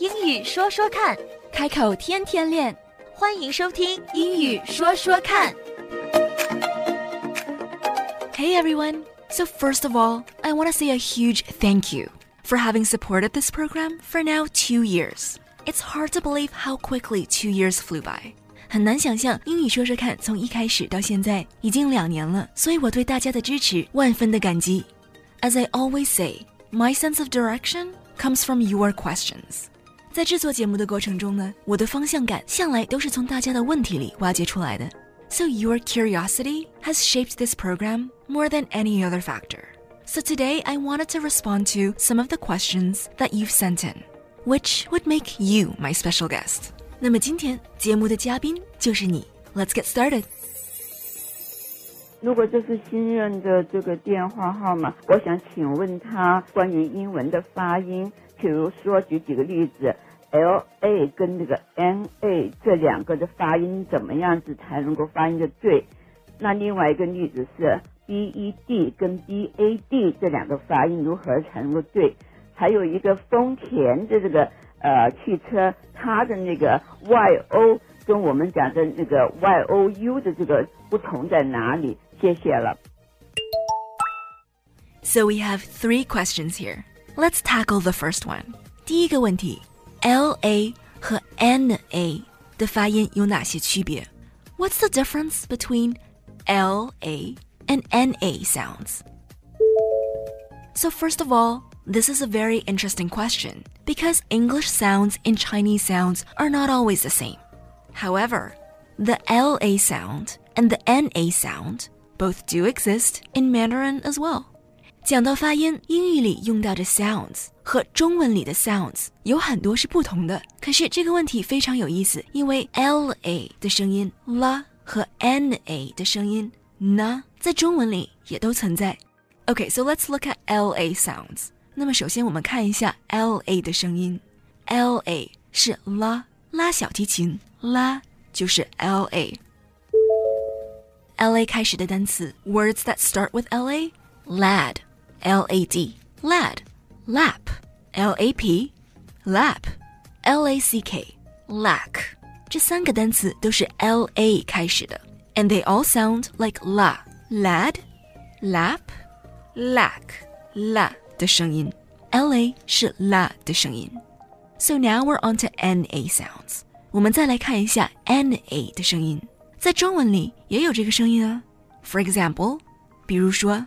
英语说说看，开口天天练。欢迎收听《英语说说看》。 Hey everyone! So, first of all, I want to say a huge thank you for having supported this program for now two years. It's hard to believe how quickly two years flew by. 很难想象英语说说看从一开始到现在已经两年了，所以我对大家的支持万分的感激。As I always say, my sense of direction comes from your questions. 在制作节目的过程中呢，我的方向感向来都是从大家的问题里挖掘出来的。So your curiosity has shaped this program more than any other factor. So today I wanted to respond to some of the questions that you've sent in, which would make you my special guest. 那么今天节目的嘉宾就是你。Let's get started. 如果这是新任的这个电话号码，我想请问他关于英文的发音， 比如说举几个例子，L A 跟那个 N A 这两个的发音怎么样子才能够发音的对？那另外一个例子是 B E D 跟 B A D 这两个发音如何才能够对？还有一个丰田的这个呃汽车，它的那个 Y O 跟我们讲的那个 Y O U 的这个不同在哪里？谢谢了。So we have three questions here. Let's tackle the first one. 第一个问题，L A 和 N A 的发音有哪些区别？What's the difference between L A and N A sounds? So first of all, this is a very interesting question because English sounds and Chinese sounds are not always the same. However, the LA sound and the NA sound both do exist in Mandarin as well. 讲到发音，英语里用到的 sounds 和中文里的 sounds 有很多是不同的。可是这个问题非常有意思，因为 l a 的声音 la 和 n a 的声音 na 在中文里也都存在。Okay, so let's look at l a sounds. 那么首先我们看一下 l a 的声音，l a 是拉拉小提琴，拉就是 l a。L A 开始的单词，words that start with L A, lad, L A D, lad, lap, L A P, lap, L A C K, lack。这三个单词都是 L A 开始的，and they all sound like la, lad, lap, lack, la 的声音。L A 是 la 的声音。So now we're on to N A sounds。我们再来看一下 N A 的声音。在中文里也有这个声音啊。For example，比如说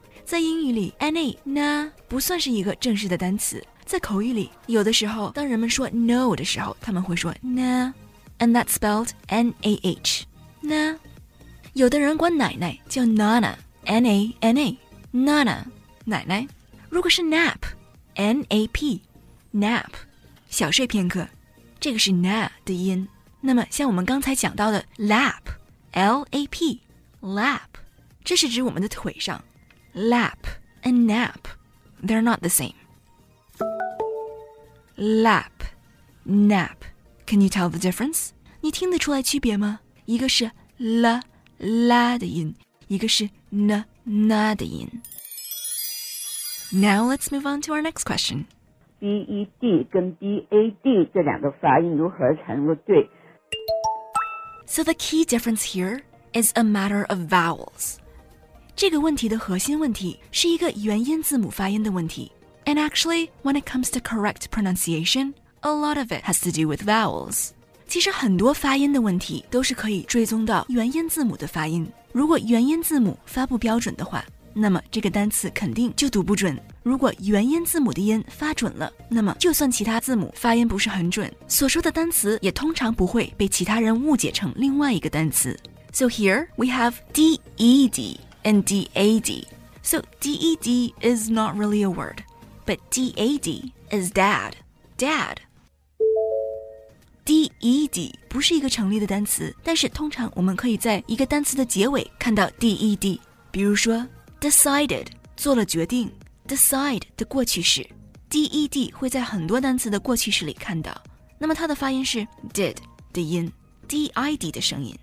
在英语里，na na 不算是一个正式的单词。在口语里，有的时候当人们说 no 的时候，他们会说 na，and that's spelled n a h na。有的人管奶奶叫 nana，n a n a nana 奶奶。如果是 nap，n a p nap 小睡片刻，这个是 na 的音。那么，像我们刚才讲到的 lap，l a p lap，这是指我们的腿上。lap and nap，they're not the same。lap nap can you tell the difference？你听得出来区别吗？一个是 la la 的音，一个是 na na 的音。Now let's move on to our next question. B E D 跟 B A D 这两个发音如何才能够对？ So the key difference here is a matter of vowels. 这个问题的核心问题是一个元音字母发音的问题。And actually, when it comes to correct pronunciation, a lot of it has to do with vowels. 其实很多发音的问题都是可以追踪到元音字母的发音。如果元音字母发不标准的话，那么这个单词肯定就读不准。如果元音字母的音发准了，那么就算其他字母发音不是很准，所说的单词也通常不会被其他人误解成另外一个单词。So here we have D E D and D A D. So D E D is not really a word, but D A D is dad. Dad. D D-E-D 不是一个成立的单词，但是通常我们可以在一个单词的结尾看到 D-E-D。比如说 decided 做了决定，decide 的过去式，D-E-D 会在很多单词的过去式里看到。那么它的发音是 did 的音，D-I-D 的声音。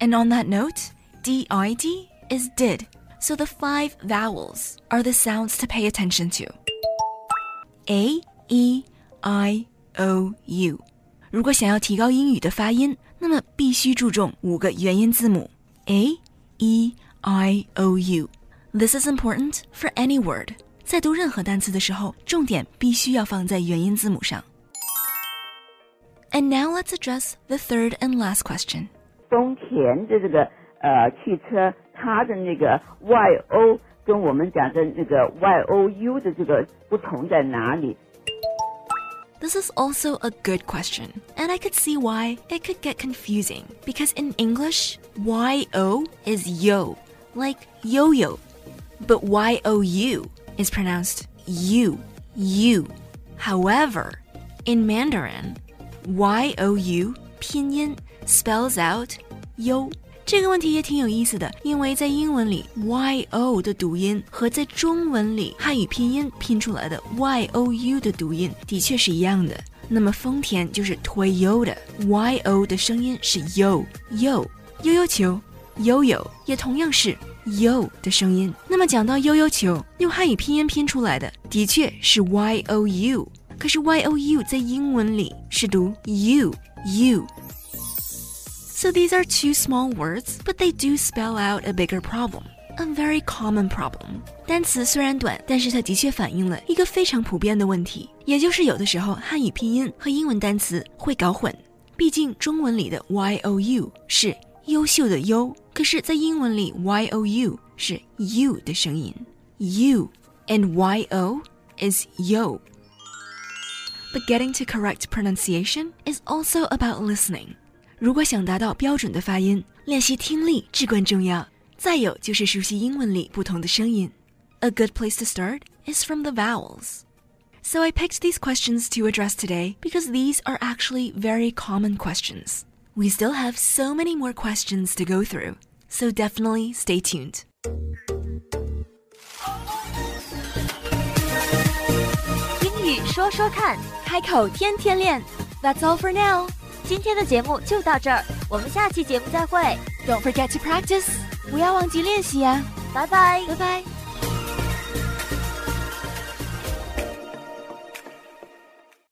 And on that note, D-I-D is did. So the five vowels are the sounds to pay attention to. A, E, I, O, U。如果想要提高英语的发音，那么必须注重五个元音字母 A, E, I, O, U。This is important for any word。在读任何单词的时候，重点必须要放在元音字母上。And now let's address the third and last question. 丰田的这个呃汽车， 它的那个 Y O 跟我们讲的那个 Y O U 的这个不同在哪里？ This is also a good question, and I could see why it could get confusing because in English, yo is yo, like yo yo, but you is pronounced you, you. However, in Mandarin, you 拼音 spells out yo 这个问题也挺有意思的，因为在英文里 y o 的读音和在中文里汉语拼音拼出来的 y o u 的读音的确是一样的。那么丰田就是 Toyota，y o 的声音是 yo yo，悠悠球悠悠也同样是 yo 的声音。那么讲到悠悠球，用汉语拼音拼出来的的确是 y o u，可是 y o u 在英文里是读 you you。So these are two small words, but they do spell out a bigger problem. A very common problem. 单词虽然短，但是它的确反映了一个非常普遍的问题，也就是有的时候汉语拼音和英文单词会搞混。毕竟中文里的 y o u 是优秀的优，可是，在英文里 y o u 是 you 的声音，you and y o is yo. But getting to correct pronunciation is also about listening. 如果想达到标准的发音，练习听力至关重要。再有就是熟悉英文里不同的声音。A good place to start is from the vowels. So I picked these questions to address today because these are actually very common questions. We still have so many more questions to go through, so definitely stay tuned. 英语说说看，开口天天练。That's all for now. 今天的节目就到这儿，我们下期节目再会，Don't forget to practice. 不要忘记练习呀。拜拜。拜拜。